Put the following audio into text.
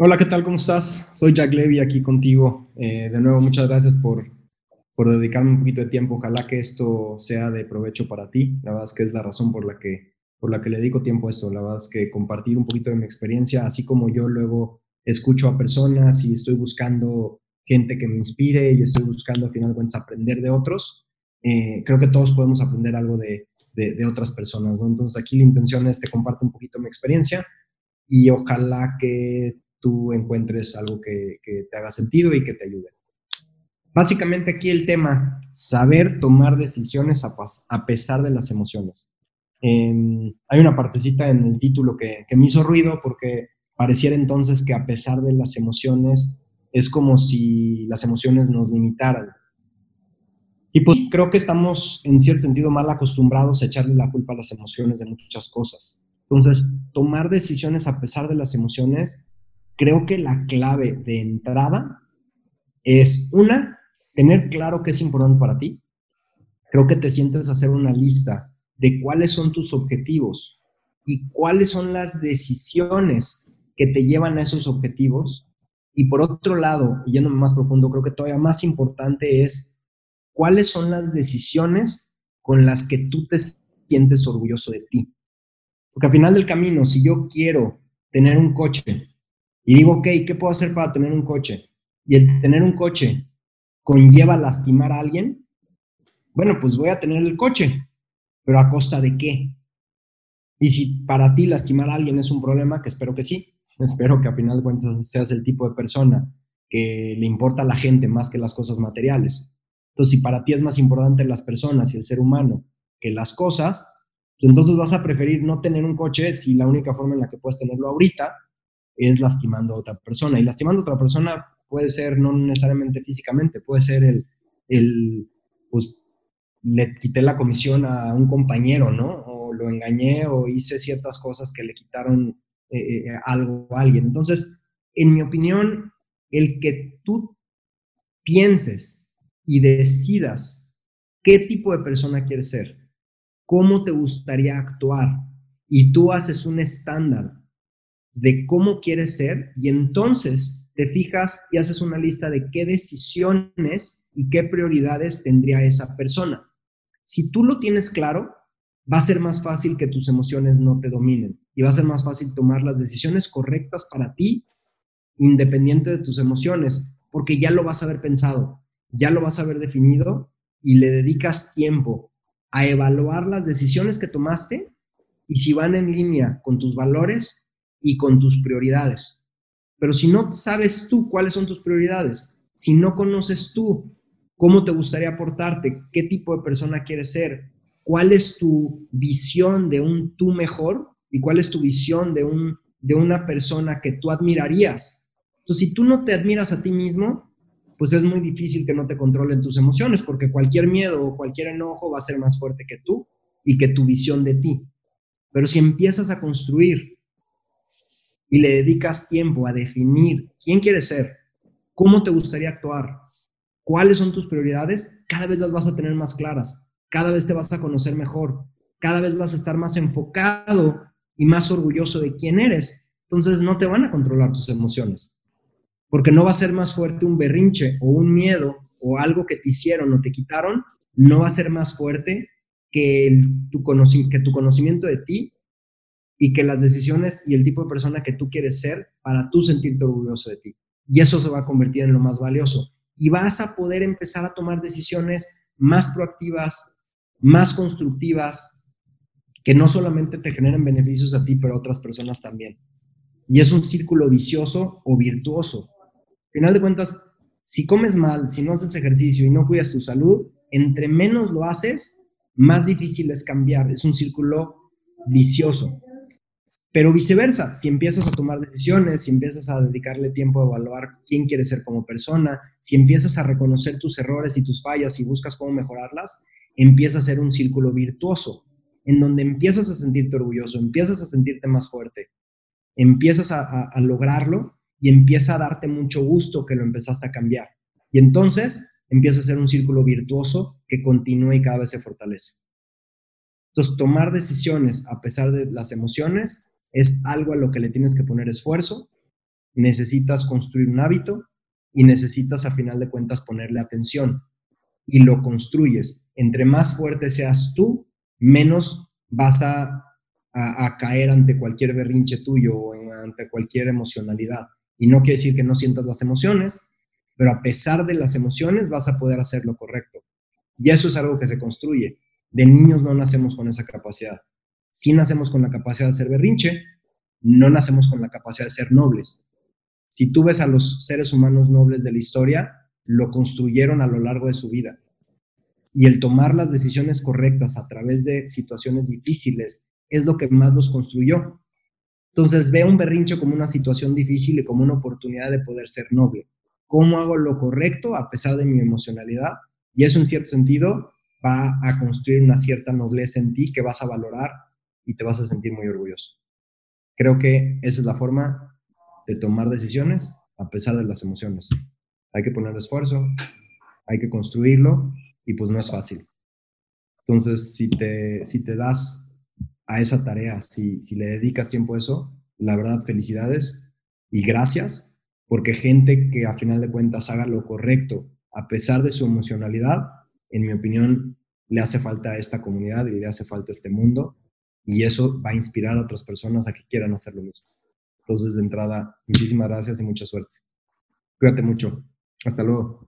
Hola, ¿qué tal? ¿Cómo estás? Soy Jack Levy aquí contigo. Eh, de nuevo, muchas gracias por, por dedicarme un poquito de tiempo. Ojalá que esto sea de provecho para ti. La verdad es que es la razón por la que, por la que le dedico tiempo a esto. La verdad es que compartir un poquito de mi experiencia, así como yo luego escucho a personas y estoy buscando gente que me inspire y estoy buscando al final cuentas aprender de otros, eh, creo que todos podemos aprender algo de, de, de otras personas. ¿no? Entonces aquí la intención es te comparto un poquito mi experiencia y ojalá que tú encuentres algo que, te haga sentido y que te ayude. Básicamente aquí el tema, saber tomar decisiones a, pesar de las emociones. Em, hay una partecita en el título que, me hizo ruido porque pareciera entonces que a pesar de las emociones es como si las emociones nos limitaran. Y pues creo que estamos en cierto sentido mal acostumbrados a echarle la culpa a las emociones de muchas cosas. Entonces, tomar decisiones a pesar de las emociones creo que la clave de entrada es, una, tener claro qué es importante para ti. Creo que te sientes a hacer una lista de cuáles son tus objetivos y cuáles son las decisiones que te llevan a esos objetivos. Y por otro lado, yéndome más profundo, creo que todavía más importante es cuáles son las decisiones con las que tú te sientes orgulloso de ti. Porque al final del camino, si yo quiero tener un coche y digo, ok, ¿qué puedo hacer para tener un coche? Y el tener un coche conlleva lastimar a alguien, bueno, pues voy a tener el coche, pero a costa de qué? Y si para ti lastimar a alguien es un problema, que espero que sí, espero que a final de cuentas seas el tipo de persona que le importa a la gente más que las cosas materiales. Entonces, si para ti es más importante las personas y el ser humano que las cosas, pues entonces vas a preferir no tener un coche si la única forma en la que puedes tenerlo ahorita es lastimando a otra persona. Y lastimando a otra persona puede ser no necesariamente físicamente, puede ser el, el pues, le quité la comisión a un compañero, ¿no? O lo engañé o hice ciertas cosas que le quitaron eh, eh, algo a alguien. Entonces, en mi opinión, el que tú pienses y decidas qué tipo de persona quieres ser, cómo te gustaría actuar, y tú haces un estándar de cómo quieres ser y entonces te fijas y haces una lista de qué decisiones y qué prioridades tendría esa persona. Si tú lo tienes claro, va a ser más fácil que tus emociones no te dominen y va a ser más fácil tomar las decisiones correctas para ti, independiente de tus emociones, porque ya lo vas a haber pensado, ya lo vas a haber definido y le dedicas tiempo a evaluar las decisiones que tomaste y si van en línea con tus valores, y con tus prioridades. Pero si no sabes tú cuáles son tus prioridades, si no conoces tú cómo te gustaría aportarte, qué tipo de persona quieres ser, cuál es tu visión de un tú mejor y cuál es tu visión de, un, de una persona que tú admirarías. Entonces, si tú no te admiras a ti mismo, pues es muy difícil que no te controlen tus emociones, porque cualquier miedo o cualquier enojo va a ser más fuerte que tú y que tu visión de ti. Pero si empiezas a construir y le dedicas tiempo a definir quién quieres ser, cómo te gustaría actuar, cuáles son tus prioridades, cada vez las vas a tener más claras, cada vez te vas a conocer mejor, cada vez vas a estar más enfocado y más orgulloso de quién eres. Entonces no te van a controlar tus emociones, porque no va a ser más fuerte un berrinche o un miedo o algo que te hicieron o te quitaron, no va a ser más fuerte que, que tu conocimiento de ti y que las decisiones y el tipo de persona que tú quieres ser para tú sentirte orgulloso de ti. Y eso se va a convertir en lo más valioso. Y vas a poder empezar a tomar decisiones más proactivas, más constructivas, que no solamente te generen beneficios a ti, pero a otras personas también. Y es un círculo vicioso o virtuoso. Al final de cuentas, si comes mal, si no haces ejercicio y no cuidas tu salud, entre menos lo haces, más difícil es cambiar. Es un círculo vicioso. Pero viceversa, si empiezas a tomar decisiones, si empiezas a dedicarle tiempo a evaluar quién quieres ser como persona, si empiezas a reconocer tus errores y tus fallas y buscas cómo mejorarlas, empieza a ser un círculo virtuoso, en donde empiezas a sentirte orgulloso, empiezas a sentirte más fuerte, empiezas a, lograrlo y empieza a darte mucho gusto que lo empezaste a cambiar. Y entonces empieza a ser un círculo virtuoso que continúa y cada vez se fortalece. Entonces, tomar decisiones a pesar de las emociones es algo a lo que le tienes que poner esfuerzo, necesitas construir un hábito y necesitas a final de cuentas ponerle atención y lo construyes. Entre más fuerte seas tú, menos vas a, caer ante cualquier berrinche tuyo o ante cualquier emocionalidad. Y no quiere decir que no sientas las emociones, pero a pesar de las emociones vas a poder hacer lo correcto. Y eso es algo que se construye. De niños no nacemos con esa capacidad. Si nacemos con la capacidad de ser berrinche, no nacemos con la capacidad de ser nobles. Si tú ves a los seres humanos nobles de la historia, lo construyeron a lo largo de su vida. Y el tomar las decisiones correctas a través de situaciones difíciles es lo que más los construyó. Entonces ve un berrinche como una situación difícil y como una oportunidad de poder ser noble. ¿Cómo hago lo correcto a pesar de mi emocionalidad? Y eso en cierto sentido va a construir una cierta nobleza en ti que vas a valorar y te vas a sentir muy orgulloso. Creo que esa es la forma de tomar decisiones a pesar de las emociones. Hay que poner esfuerzo, hay que construirlo y pues no es fácil. Entonces, si te, si te das a esa tarea, si, si le dedicas tiempo a eso, la verdad, felicidades y gracias, porque gente que a final de cuentas haga lo correcto a pesar de su emocionalidad, en mi opinión, le hace falta a esta comunidad y le hace falta a este mundo y eso va a inspirar a otras personas a que quieran hacer lo mismo. Entonces, de entrada, muchísimas gracias y mucha suerte. Cuídate mucho. Hasta luego.